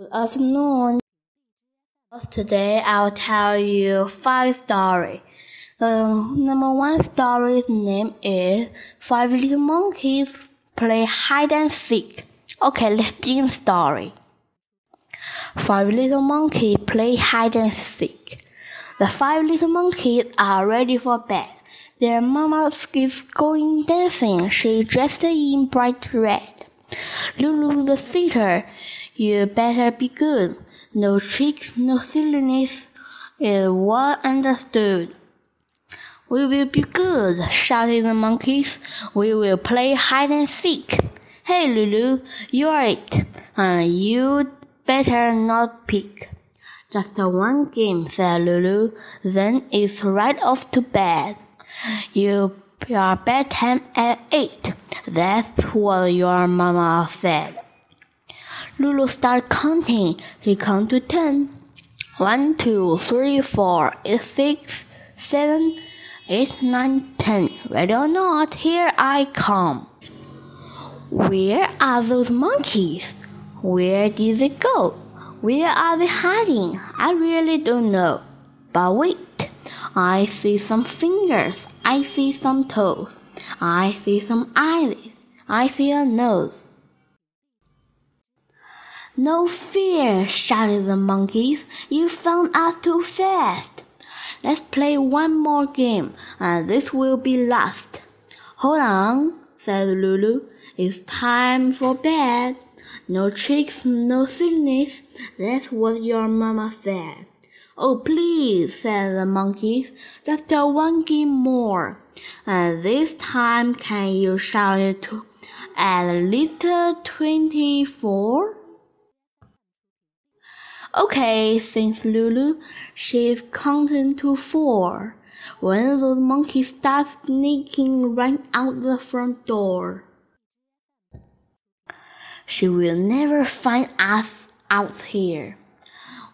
Good afternoon. Today I'll tell you five stories. The um, number one story's name is Five Little Monkeys Play Hide and Seek. Okay, let's begin the story. Five little monkeys play hide and seek. The five little monkeys are ready for bed. Their mama is going dancing. She dressed in bright red. Lulu the sitter you better be good. No tricks, no silliness is well understood. We will be good, shouted the monkeys. We will play hide and seek. Hey, Lulu, you're it, and you better not pick. Just one game, said Lulu. Then it's right off to bed. You your bedtime at eight. That's what your mama said. Lulu started counting. He counted to ten. One, two, three, four, eight, six, seven, eight, nine, ten. Ready or not, here I come. Where are those monkeys? Where did they go? Where are they hiding? I really don't know. But wait, I see some fingers. I see some toes. I see some eyes. I see a nose. No fear, shouted the monkeys. You found us too fast. Let's play one more game, and this will be last. Hold on, said Lulu. It's time for bed. No tricks, no silliness. That's what your mama said. Oh, please, said the monkeys. Just one game more. And this time, can you shout it to at least twenty-four? Okay, thinks Lulu. She's counting to four. When those monkeys start sneaking right out the front door. She will never find us out here.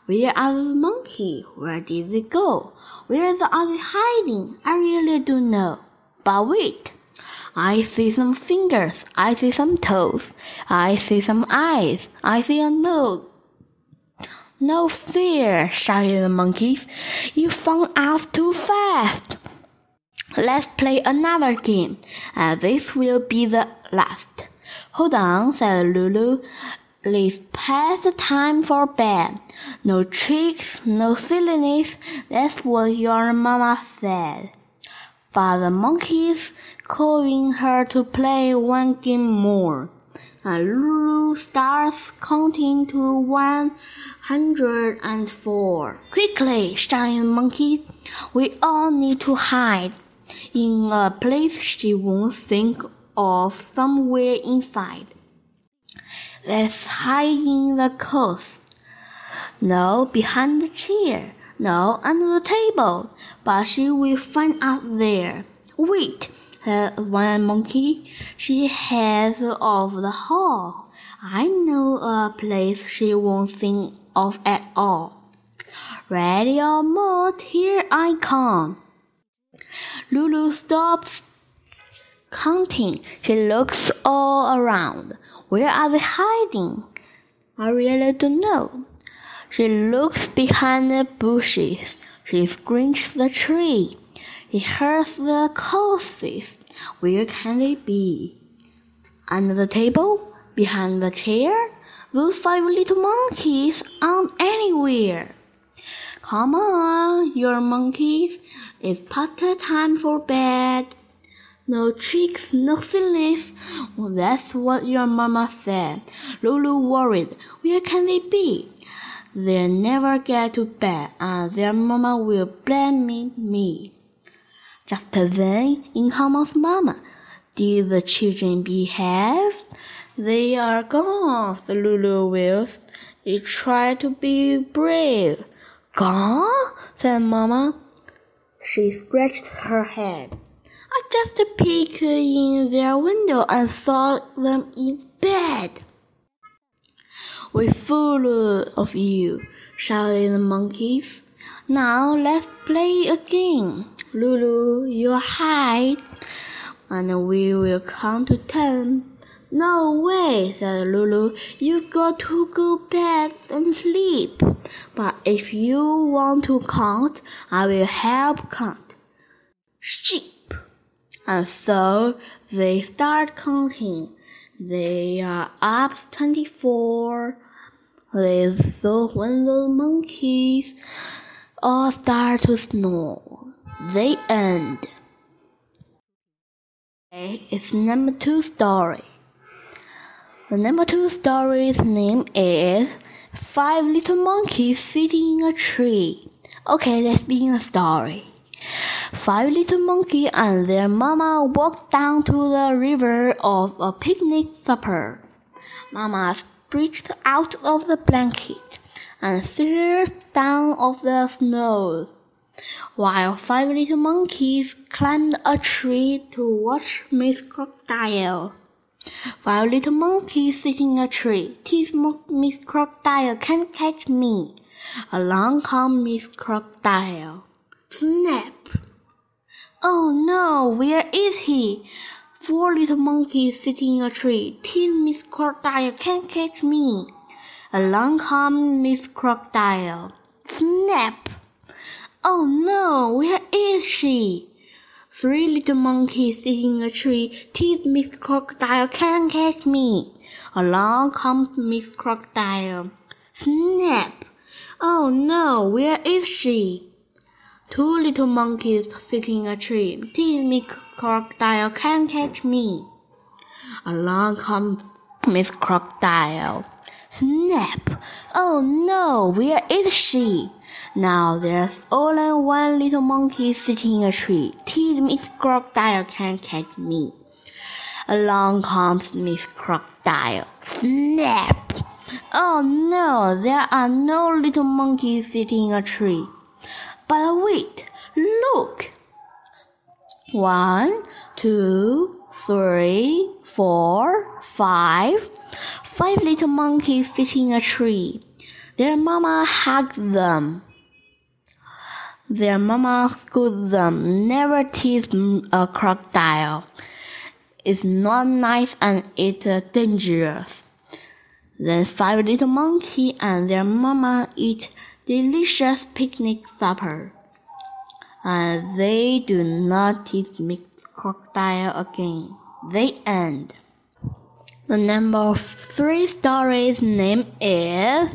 Where are the monkeys? Where did they go? Where are they hiding? I really don't know. But wait. I see some fingers. I see some toes. I see some eyes. I see a nose. No fear, shouted the monkeys. You found us too fast. Let's play another game, and this will be the last. Hold on, said Lulu. It's past time for bed. No tricks, no silliness. That's what your mama said. But the monkeys calling her to play one game more. And Lulu starts counting to one hundred and four. Quickly, shouted the monkey. We all need to hide in a place she won't think of somewhere inside. Let's hide in the coast. No, behind the chair. No, under the table. But she will find us there. Wait, said one monkey. She has of the hall. I know a place she won't think of at all. Ready or not, here I come. Lulu stops counting. She looks all around. Where are we hiding? I really don't know. She looks behind the bushes. She screams the tree. He hears the courses. Where can they be? Under the table? Behind the chair? Those five little monkeys aren't anywhere. Come on, your monkeys. It's past time for bed. No tricks, no silliness. Well, that's what your mama said. Lulu worried. Where can they be? They'll never get to bed, and their mama will blame me, me. Just then, in comes Mama. Did the children behave? They are gone, said Lulu Wills. They try to be brave. Gone? said Mama. She scratched her head. I just peeked in their window and saw them in bed. We're full of you, shouted the monkeys. Now let's play again. Lulu, you hide, and we will count to ten. No way, said Lulu. You've got to go bed and sleep. But if you want to count, I will help count. Sheep. And so they start counting. They are up 24. So when the monkeys all start to snore, they end. Okay, It's number two story. The number two story's name is Five Little Monkeys Sitting in a Tree. Okay, let's begin the story. Five little monkeys and their mama walked down to the river of a picnic supper. Mama stretched out of the blanket and slid down off the snow, while five little monkeys climbed a tree to watch Miss Crocodile. Five little monkeys sitting in a tree. Tease Miss Crocodile can't catch me. Along comes Miss Crocodile. Snap! Oh no, where is he? Four little monkeys sitting in a tree. Teen Miss Crocodile can't catch me. Along comes Miss Crocodile. Snap! Oh no, where is she? Three little monkeys sitting in a tree. Teeth Miss Crocodile can't catch me. Along comes Miss Crocodile. Snap! Oh no, where is she? Two little monkeys sitting in a tree. Teeny crocodile can't catch me. Along comes Miss Crocodile. Snap! Oh no, where is she? Now there's only one little monkey sitting in a tree. Teeny Miss Crocodile can't catch me. Along comes Miss Crocodile. Snap! Oh no, there are no little monkeys sitting in a tree. But wait, look! One, two, three, four, five. Five little monkeys sitting in a tree. Their mama hugged them. Their mama scolded them. Never tease a crocodile. It's not nice and it's uh, dangerous. Then five little monkeys and their mama eat delicious picnic supper. And they do not eat meat crocodile again. They end. The number three story's name is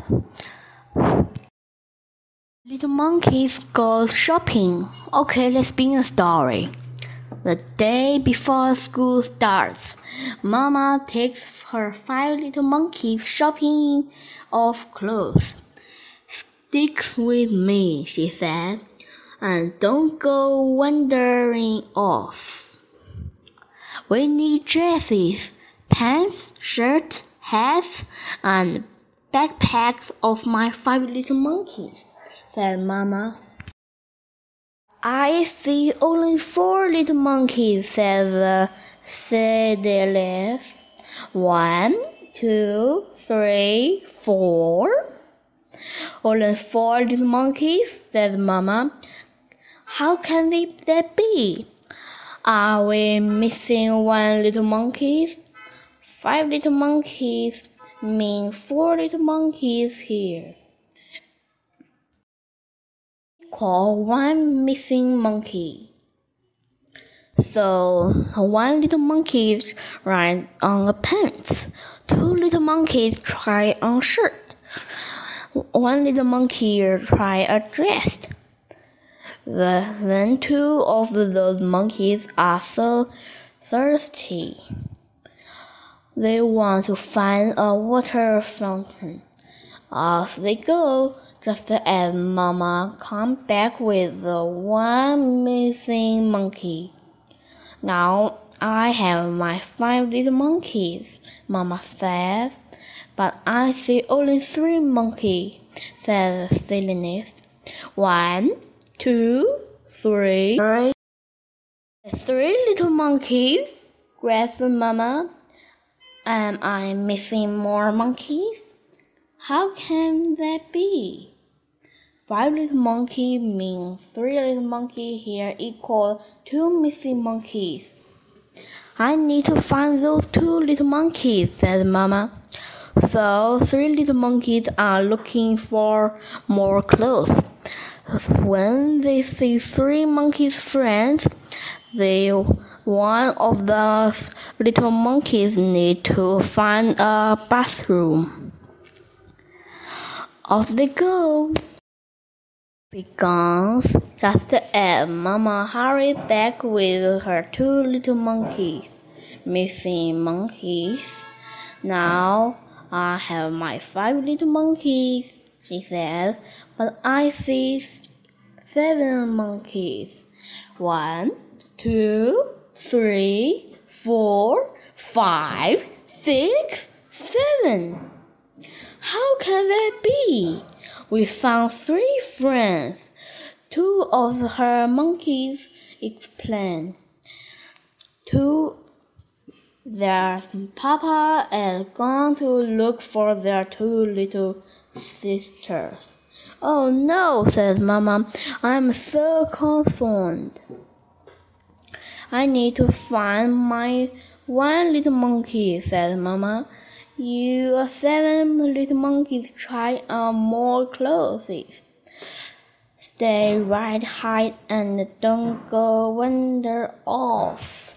Little Monkeys Go Shopping. Okay, let's begin the story. The day before school starts, Mama takes her five little monkeys shopping of clothes. Stick with me, she said, and don't go wandering off. We need dresses, pants, shirts, hats, and backpacks of my five little monkeys, said Mamma. I see only four little monkeys, said the Cedarleaf. One, two, three, four. Only four little monkeys, said Mamma. How can they, that be? Uh, Are we missing one little monkey? Five little monkeys mean four little monkeys here. Call one missing monkey. So one little monkey tried on a pants. Two little monkeys tried on shirt. One little monkey tried a dress. The, then two of those monkeys are so thirsty. They want to find a water fountain. Off they go, just as Mama comes back with the one missing monkey. Now I have my five little monkeys, Mama says. But I see only three monkeys, says the silliness. One, two, three. Three little monkeys, gasped mama. Am I missing more monkeys? How can that be? Five little monkeys means three little monkeys here equal two missing monkeys. I need to find those two little monkeys, said Mama. So three little monkeys are looking for more clothes. When they see three monkeys' friends, they one of the little monkeys need to find a bathroom. Off they go. Begins just as Mama hurried back with her two little monkeys, missing monkeys. Now I have my five little monkeys, she said, but I see seven monkeys. One, two, three, four, five, six, seven. How can that be? We found three friends. Two of her monkeys explained. Two their papa had gone to look for their two little sisters. Oh no, says Mama, I'm so concerned. I need to find my one little monkey, says Mama. You seven little monkeys try on more clothes. Stay right high and don't go wander off.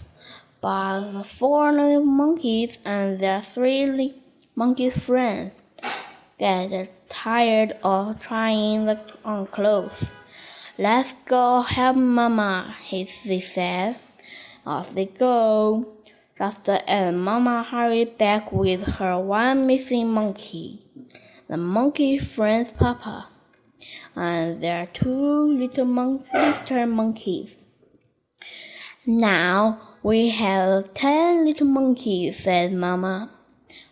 But the four little monkeys and their three monkey friends get tired of trying the on clothes. Let's go help Mama, he said. Off they go. Just as Mama hurried back with her one missing monkey, the monkey friend's Papa, and their two little mon- sister monkeys. Now we have ten little monkeys, said Mama.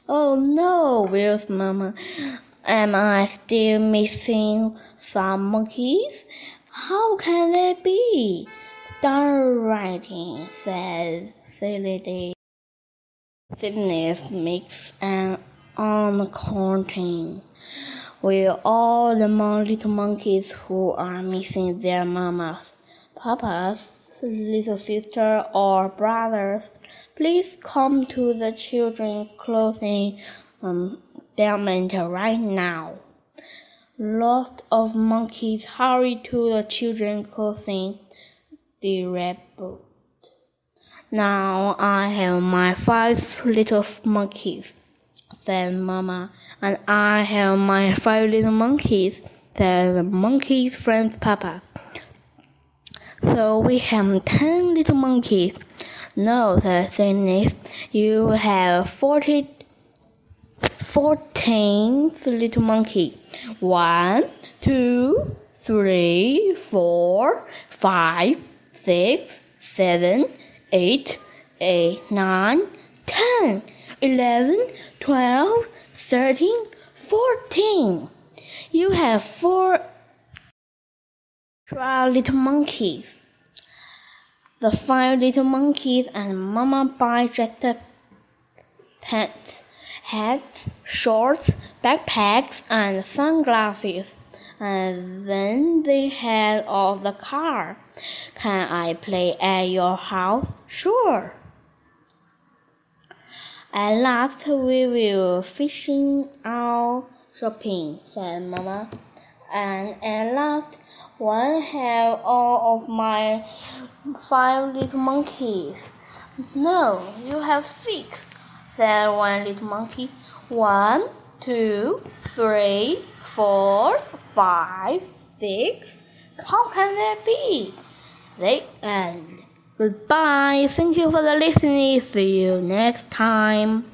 Oh no, wails Mama. Am I still missing some monkeys? How can that be? Start writing, said Silly Sickness makes an uncounting. Will all the little monkeys who are missing their mamas, papas, little sister, or brothers, please come to the children's clothing um, department right now. Lots of monkeys hurry to the children the rabbit. Now I have my five little monkeys, said Mama, and I have my five little monkeys, said the monkey's friend Papa. So we have ten little monkeys. No, the thing is, you have forty, fourteen little monkeys. One, two, three, four, five, six, seven, eight, eight, nine, ten, eleven, twelve, thirteen, fourteen. You have four little monkeys. The five little monkeys and Mama buy just pants, hats, shorts, backpacks, and sunglasses and then they head off the car. Can I play at your house? Sure. At last we will fishing out shopping, said Mama. And at last one have all of my five little monkeys. No, you have six, said one little monkey. One, two, three, four, five, six. How can that be? The end. Goodbye. Thank you for the listening. See you next time.